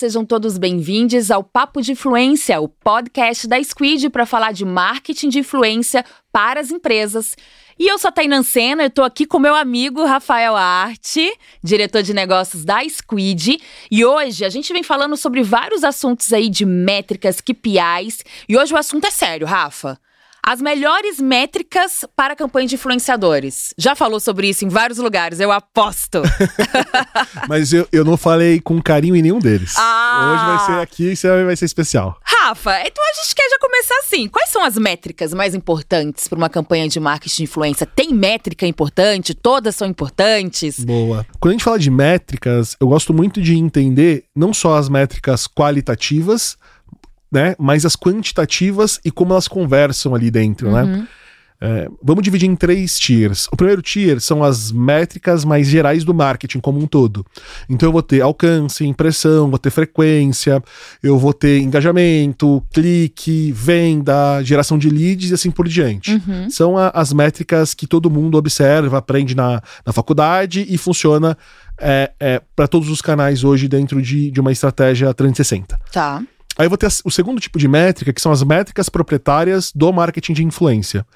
Sejam todos bem-vindos ao Papo de Influência, o podcast da Squid para falar de marketing de influência para as empresas. E eu sou a Tainan Sena, eu tô aqui com meu amigo Rafael Arte, diretor de negócios da Squid. E hoje a gente vem falando sobre vários assuntos aí de métricas, KPIs. E hoje o assunto é sério, Rafa. As melhores métricas para campanha de influenciadores. Já falou sobre isso em vários lugares, eu aposto. Mas eu, eu não falei com carinho em nenhum deles. Ah. Hoje vai ser aqui, isso vai ser especial. Rafa, então a gente quer já começar assim. Quais são as métricas mais importantes para uma campanha de marketing de influência? Tem métrica importante? Todas são importantes? Boa. Quando a gente fala de métricas, eu gosto muito de entender não só as métricas qualitativas, né? Mas as quantitativas e como elas conversam ali dentro, né? Uhum. É, vamos dividir em três tiers. O primeiro tier são as métricas mais gerais do marketing como um todo. Então eu vou ter alcance, impressão, vou ter frequência, eu vou ter engajamento, clique, venda, geração de leads e assim por diante. Uhum. São a- as métricas que todo mundo observa, aprende na, na faculdade e funciona é, para todos os canais hoje dentro de, de uma estratégia 360. Tá. Aí eu vou ter o segundo tipo de métrica, que são as métricas proprietárias do marketing de influência.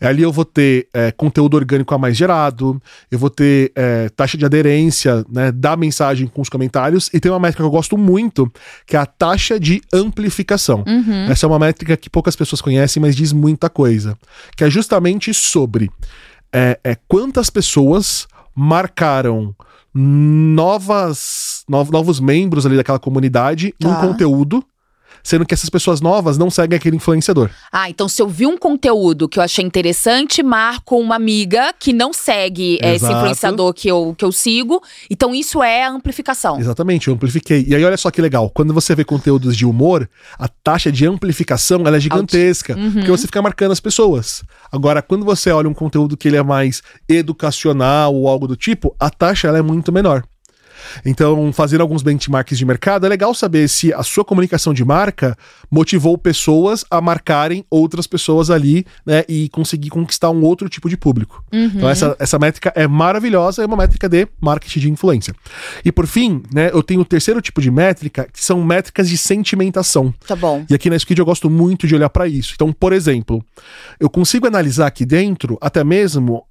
Ali eu vou ter é, conteúdo orgânico a mais gerado, eu vou ter é, taxa de aderência né, da mensagem com os comentários, e tem uma métrica que eu gosto muito, que é a taxa de amplificação. Uhum. Essa é uma métrica que poucas pessoas conhecem, mas diz muita coisa. Que é justamente sobre é, é, quantas pessoas marcaram novas, nov- novos membros ali daquela comunidade num Tá. conteúdo, sendo que essas pessoas novas não seguem aquele influenciador. Ah, então se eu vi um conteúdo que eu achei interessante, marco uma amiga que não segue eh, esse influenciador que eu, que eu sigo. Então isso é a amplificação. Exatamente, eu amplifiquei. E aí olha só que legal, quando você vê conteúdos de humor, a taxa de amplificação ela é gigantesca, Uhum. porque você fica marcando as pessoas. Agora, quando você olha um conteúdo que ele é mais educacional ou algo do tipo, a taxa ela é muito menor. Então, fazendo alguns benchmarks de mercado, é legal saber se a sua comunicação de marca motivou pessoas a marcarem outras pessoas ali, né, e conseguir conquistar um outro tipo de público. Então, essa, essa métrica é maravilhosa, é uma métrica de marketing de influência. E por fim, né, eu tenho o terceiro tipo de métrica, que são métricas de sentimentação. Tá bom. E aqui na Squid eu gosto muito de olhar para isso. Então, por exemplo, eu consigo analisar aqui dentro até mesmo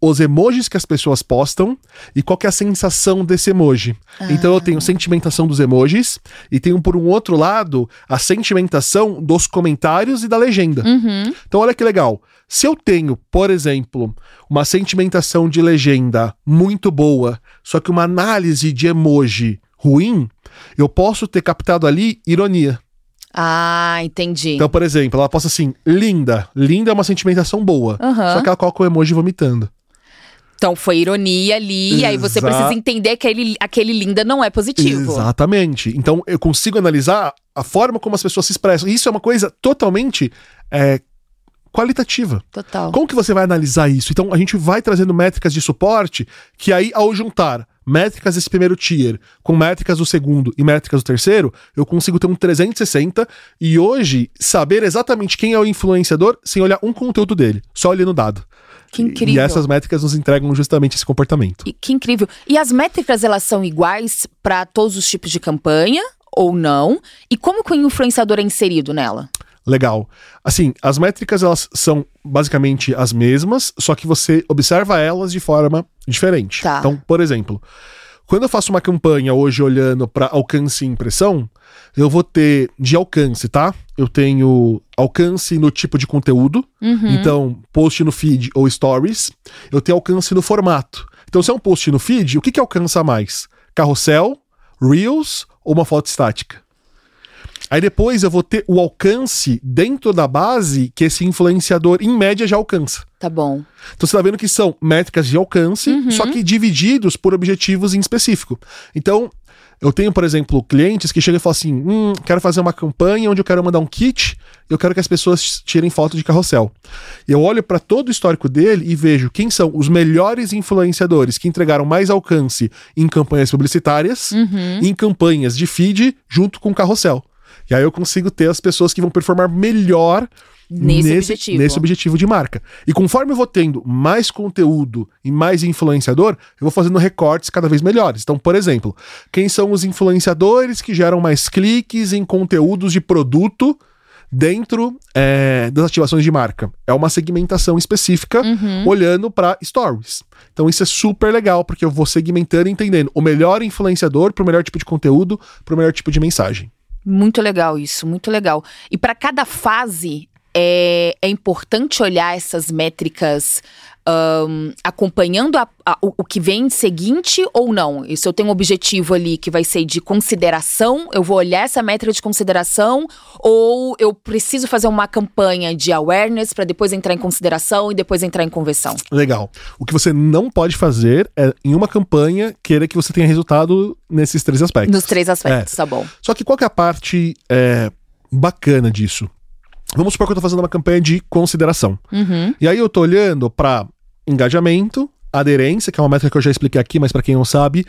os emojis que as pessoas postam e qual é a sensação desse emoji. Então eu tenho sentimentação dos emojis e tenho por um outro lado a sentimentação dos comentários e da legenda. Uhum. Então olha que legal. Se eu tenho, por exemplo, uma sentimentação de legenda muito boa, só que uma análise de emoji ruim, eu posso ter captado ali ironia. Ah, entendi. Então, por exemplo, ela posta assim, linda. Linda é uma sentimentação boa. Aham. Só que ela coloca o emoji vomitando. Então foi ironia ali, e aí você Exa- precisa entender que aquele, aquele linda não é positivo. Exatamente. Então, eu consigo analisar a forma como as pessoas se expressam. Isso é uma coisa totalmente é, qualitativa. Total. Como que você vai analisar isso? Então, a gente vai trazendo métricas de suporte que aí, ao juntar métricas desse primeiro tier com métricas do segundo e métricas do terceiro, eu consigo ter um 360 e hoje saber exatamente quem é o influenciador sem olhar um conteúdo dele, só olhando o dado. Que incrível. E essas métricas nos entregam justamente esse comportamento. E que incrível. E as métricas, elas são iguais para todos os tipos de campanha ou não? E como que o influenciador é inserido nela? Legal. Assim, as métricas elas são basicamente as mesmas, só que você observa elas de forma diferente. Tá. Então, por exemplo, quando eu faço uma campanha hoje olhando para alcance e impressão, eu vou ter de alcance, tá? Eu tenho alcance no tipo de conteúdo, Uhum. então post no feed ou stories. Eu tenho alcance no formato. Então, se é um post no feed, o que, que alcança mais? Carrossel, Reels ou uma foto estática? Aí depois eu vou ter o alcance dentro da base que esse influenciador, em média, já alcança. Tá bom. Então você tá vendo que são métricas de alcance, só que divididos por objetivos em específico. Então, eu tenho, por exemplo, clientes que chegam e falam assim: hum, quero fazer uma campanha onde eu quero mandar um kit, eu quero que as pessoas tirem foto de carrossel. Eu olho para todo o histórico dele e vejo quem são os melhores influenciadores que entregaram mais alcance em campanhas publicitárias Uhum. em campanhas de feed junto com carrossel. E aí eu consigo ter as pessoas que vão performar melhor Nesse objetivo. nesse objetivo de marca. E conforme eu vou tendo mais conteúdo e mais influenciador, eu vou fazendo recortes cada vez melhores. Então, por exemplo, quem são os influenciadores que geram mais cliques em conteúdos de produto dentro é, das ativações de marca? É uma segmentação específica Uhum. olhando para stories. Então isso é super legal, porque eu vou segmentando e entendendo o melhor influenciador para o melhor tipo de conteúdo, para o melhor tipo de mensagem. Muito legal isso, muito legal. E para cada fase é, é importante olhar essas métricas ahn, acompanhando a- a- o, o que vem seguinte ou não? E se eu tenho um objetivo ali que vai ser de consideração, eu vou olhar essa métrica de consideração ou eu preciso fazer uma campanha de awareness para depois entrar em consideração e depois entrar em conversão? Legal. O que você não pode fazer é, em uma campanha, querer que você tenha resultado nesses três aspectos. Nos três aspectos, tá bom. Só que qual que é a parte é, bacana disso? Vamos supor que eu tô fazendo uma campanha de consideração. Uhum. E aí eu tô olhando para engajamento, aderência, que é uma métrica que eu já expliquei aqui, mas para quem não sabe,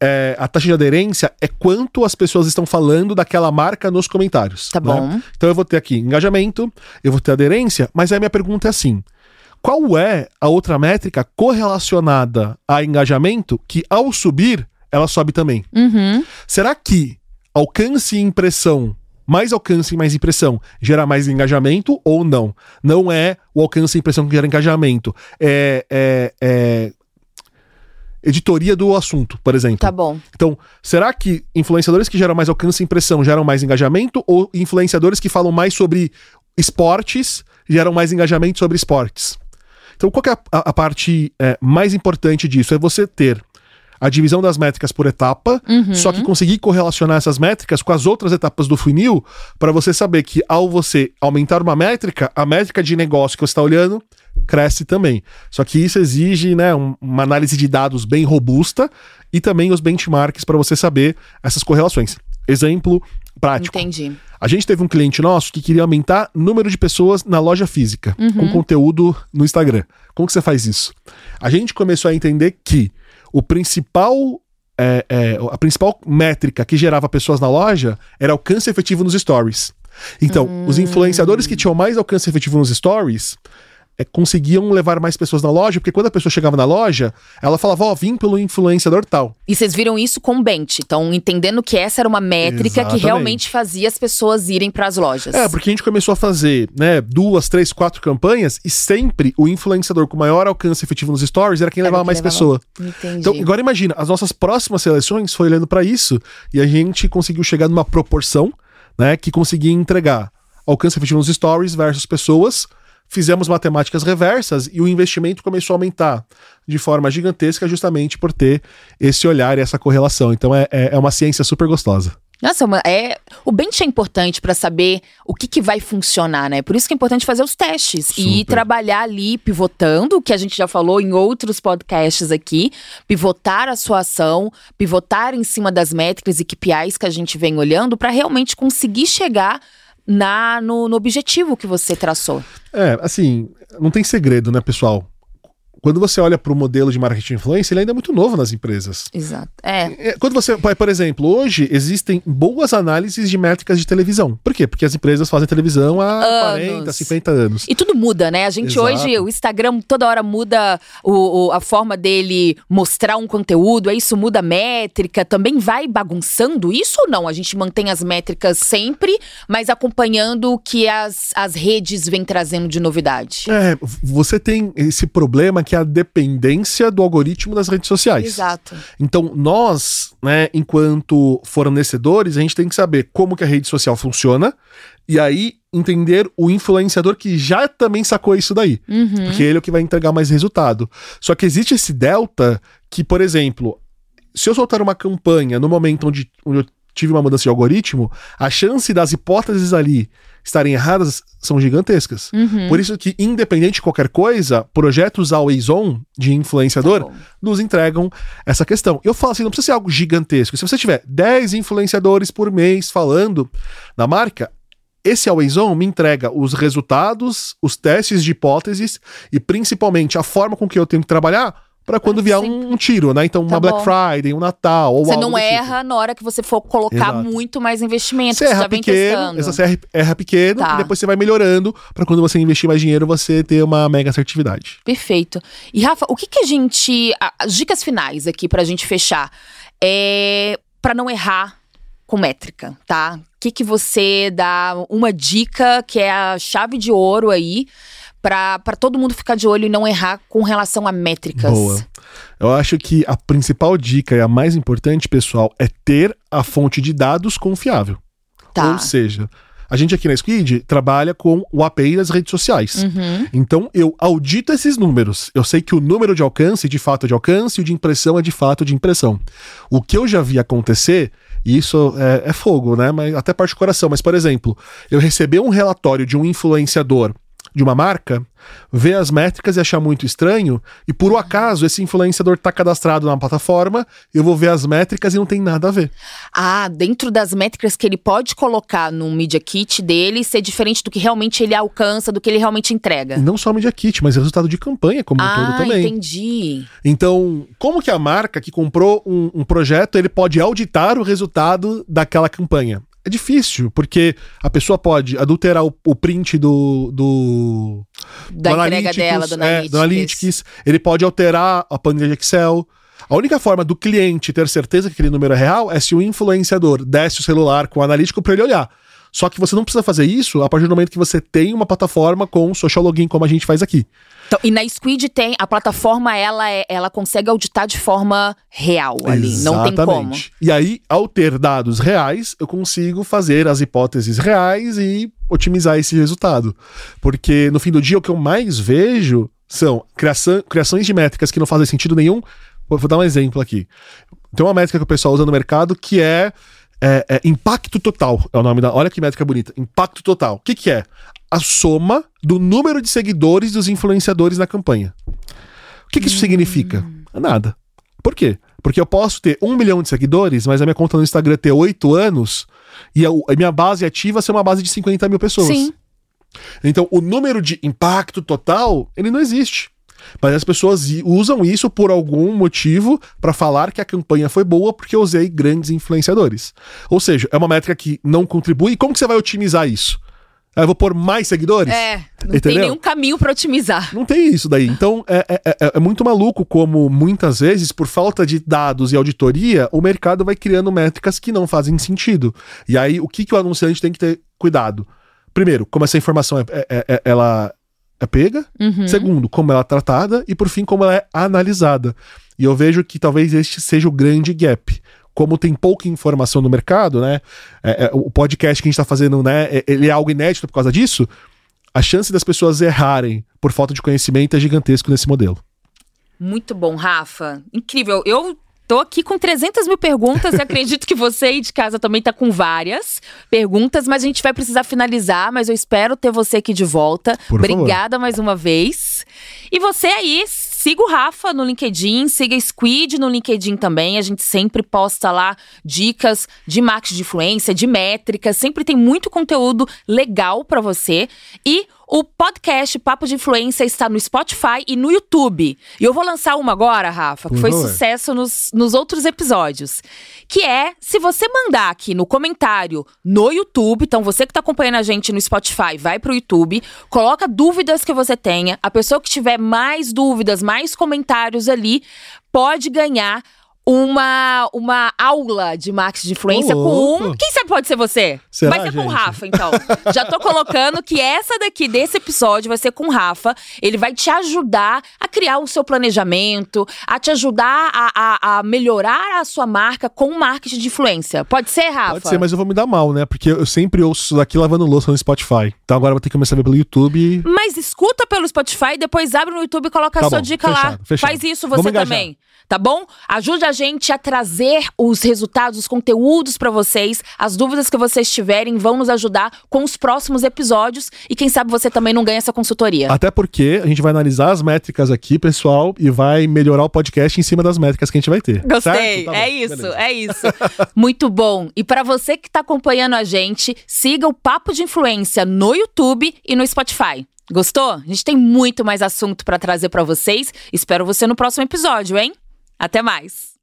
é, a taxa de aderência é quanto as pessoas estão falando daquela marca nos comentários. Tá né? bom. Então eu vou ter aqui engajamento, eu vou ter aderência, mas aí a minha pergunta é assim: qual é a outra métrica correlacionada a engajamento que ao subir ela sobe também? Uhum. Será que alcance e impressão, mais alcance e mais impressão, gera mais engajamento ou não? Não é o alcance e impressão que gera engajamento. É, é- é editoria do assunto, por exemplo. Tá bom. Então, será que influenciadores que geram mais alcance e impressão geram mais engajamento ou influenciadores que falam mais sobre esportes geram mais engajamento sobre esportes? Então, qual é a, a- a parte é, mais importante disso? É você ter a divisão das métricas por etapa, só que conseguir correlacionar essas métricas com as outras etapas do funil para você saber que ao você aumentar uma métrica, a métrica de negócio que você está olhando cresce também. Só que isso exige né, um- uma análise de dados bem robusta e também os benchmarks para você saber essas correlações. Exemplo prático. Entendi. A gente teve um cliente nosso que queria aumentar o número de pessoas na loja física, com conteúdo no Instagram. Como que você faz isso? A gente começou a entender que o principal. é, é, a principal métrica que gerava pessoas na loja era alcance efetivo nos stories. Então, os influenciadores que tinham mais alcance efetivo nos stories conseguiam levar mais pessoas na loja, porque quando a pessoa chegava na loja, ela falava, ó, vim pelo influenciador tal. E vocês viram isso com o Bent, então entendendo que essa era uma métrica Exatamente. que realmente fazia as pessoas irem para as lojas. É, porque a gente começou a fazer, né, duas, três, quatro campanhas e sempre o influenciador com maior alcance efetivo nos stories era quem Era levava quem mais levava. pessoa. Entendi. Então, agora imagina, as nossas próximas seleções foi olhando pra isso e a gente conseguiu chegar numa proporção, né, que conseguia entregar alcance efetivo nos stories versus pessoas. Fizemos matemáticas reversas e o investimento começou a aumentar de forma gigantesca justamente por ter esse olhar e essa correlação. Então é, é é uma ciência super gostosa. Nossa, uma- é, o bench é importante para saber o que, que vai funcionar, né? Por isso que é importante fazer os testes e Super. trabalhar ali pivotando, que a gente já falou em outros podcasts aqui, pivotar a sua ação, pivotar em cima das métricas e KPIs que a gente vem olhando para realmente conseguir chegar na no, no objetivo que você traçou. É, assim, não tem segredo, né, pessoal? Quando você olha para o modelo de marketing influência, ele ainda é muito novo nas empresas. Exato. É. É, Quando você, por exemplo, hoje existem boas análises de métricas de televisão. Por quê? Porque as empresas fazem televisão há Anos. 40, 50 anos. E tudo muda, né? A gente Exato. hoje, o Instagram toda hora muda o, o- a forma dele mostrar um conteúdo, aí isso muda a métrica, também vai bagunçando isso ou não? A gente mantém as métricas sempre, mas acompanhando o que as, as redes vêm trazendo de novidade. É, você tem esse problema que é a dependência do algoritmo das redes sociais. Exato. Então, nós, né, enquanto fornecedores, a gente tem que saber como que a rede social funciona e aí entender o influenciador que já também sacou isso daí. Uhum. Porque ele é o que vai entregar mais resultado. Só que existe esse delta que, por exemplo, se eu soltar uma campanha no momento onde, onde eu tive uma mudança de algoritmo, a chance das hipóteses ali estarem erradas são gigantescas. Uhum. Por isso que, independente de qualquer coisa, projetos always on de influenciador Tá nos entregam essa questão. Eu falo assim, não precisa ser algo gigantesco. Se você tiver 10 influenciadores por mês falando na marca, esse Always On me entrega os resultados, os testes de hipóteses e principalmente a forma com que eu tenho que trabalhar para quando Ah, vier um, um tiro, né? Então, Tá uma Black bom. Friday, um Natal, ou Você não tipo. erra na hora que você for colocar Exato. muito mais investimento. Você Você erra pequeno, essa você erra, pequeno Tá. e depois você vai melhorando para quando você investir mais dinheiro você ter uma mega assertividade. Perfeito. E Rafa, o que, que a gente. a- As dicas finais aqui pra gente fechar é para não errar com métrica, tá? O que, que você dá uma dica que é a chave de ouro aí pra todo mundo ficar de olho e não errar com relação a métricas? Boa. Eu acho que a principal dica e a mais importante, pessoal, é ter a fonte de dados confiável. Tá. Ou seja, a gente aqui na Squid trabalha com o API das redes sociais. Uhum. Então eu audito esses números. Eu sei que o número de alcance de fato é de alcance e o de impressão é de fato de impressão. O que eu já vi acontecer, e isso é, é fogo, né? Mas até parte do coração. Mas, por exemplo, eu receber um relatório de um influenciador de uma marca, ver as métricas e achar muito estranho, e por um acaso esse influenciador tá cadastrado na plataforma, eu vou ver as métricas e não tem nada a ver. Ah, dentro das métricas que ele pode colocar no Media Kit dele, ser diferente do que realmente ele alcança, do que ele realmente entrega. E não só Media Kit, mas resultado de campanha como um ah, todo também. entendi. Então, como que a marca que comprou um, um projeto, ele pode auditar o resultado daquela campanha? É difícil, porque a pessoa pode adulterar o, o print do, do, Da do entrega dela, do é, Analytics. do Analytics. Ele pode alterar a planilha de Excel. A única forma do cliente ter certeza que aquele número é real é se o influenciador desce o celular com o analítico para ele olhar. Só que você não precisa fazer isso a partir do momento que você tem uma plataforma com social login, como a gente faz aqui. Então, e na Squid tem, a plataforma, ela, é, ela consegue auditar de forma real ali, não tem como. E aí, ao ter dados reais, eu consigo fazer as hipóteses reais e otimizar esse resultado. Porque no fim do dia, o que eu mais vejo são criação, criações de métricas que não fazem sentido nenhum. Vou vou dar um exemplo aqui. Tem uma métrica que o pessoal usa no mercado que é, é- é impacto total. É o nome da. Olha que métrica bonita. Impacto total. O que, que é? A soma do número de seguidores dos influenciadores na campanha. O que, que isso significa? Nada. Por quê? Porque eu posso ter um milhão de seguidores, mas a minha conta no Instagram ter oito anos e a, a minha base ativa ser uma base de 50 mil pessoas. Sim. Então, o número de impacto total, ele não existe. Mas as pessoas usam isso por algum motivo para falar que a campanha foi boa porque eu usei grandes influenciadores. Ou seja, é uma métrica que não contribui. Como que você vai otimizar isso? Eu vou pôr mais seguidores? É, não tem Entendeu? nenhum caminho pra otimizar. Não tem isso daí. Então é, é- é- é muito maluco como muitas vezes, por falta de dados e auditoria, o mercado vai criando métricas que não fazem sentido. E aí, o que, que o anunciante tem que ter cuidado? Primeiro, como essa informação é, é- é- ela é pega. Uhum. Segundo, como ela é tratada. E por fim, como ela é analisada. E eu vejo que talvez este seja o grande gap. Como tem pouca informação no mercado, né? é- é, o podcast que a gente está fazendo, né? é- Ele é algo inédito por causa disso. A chance das pessoas errarem por falta de conhecimento é gigantesco nesse modelo. Muito bom, Rafa. Incrível. Eu tô aqui com 300 mil perguntas e acredito que você aí de casa também tá com várias perguntas, mas a gente vai precisar finalizar, mas eu espero ter você aqui de volta. Por favor. Obrigada mais uma vez. E você aí, siga o Rafa no LinkedIn, siga a Squid no LinkedIn também. A gente sempre posta lá dicas de marketing de influência, de métricas, sempre tem muito conteúdo legal pra você. E o podcast Papo de Influência está no Spotify e no YouTube. E eu vou lançar uma agora, Rafa, que Por foi favor. sucesso nos, nos outros episódios. Que é, se você mandar aqui no comentário no YouTube, então você que está acompanhando a gente no Spotify, vai pro YouTube, coloca dúvidas que você tenha. A pessoa que tiver mais dúvidas, mais comentários ali, pode ganhar uma, uma aula de marketing de influência Ô, com um. Quem sabe pode ser você? Será, vai ser com o gente? Rafa, então. Já tô colocando que essa daqui desse episódio vai ser com o Rafa. Ele vai te ajudar a criar o seu planejamento, a te ajudar a, a, a melhorar a sua marca com marketing de influência. Pode ser, Rafa? Pode ser, mas eu vou me dar mal, né? Porque eu sempre ouço isso daqui lavando louça no Spotify. Então agora eu vou ter que começar a ver pelo YouTube. Mas escuta pelo Spotify, depois abre no YouTube e coloca Tá a sua bom, dica lá. fechado, fechado. Faz isso Vamos você engajar. Tá bom? Ajude a gente a trazer os resultados, os conteúdos pra vocês. As dúvidas que vocês tiverem vão nos ajudar com os próximos episódios. E quem sabe você também não ganha essa consultoria. Até porque a gente vai analisar as métricas aqui, pessoal, e vai melhorar o podcast em cima das métricas que a gente vai ter. Gostei. Tá bom, é isso, beleza. é isso. Muito bom. E pra você que tá acompanhando a gente, siga o Papo de Influência no YouTube e no Spotify. Gostou? A gente tem muito mais assunto para trazer para vocês. Espero você no próximo episódio, hein? Até mais.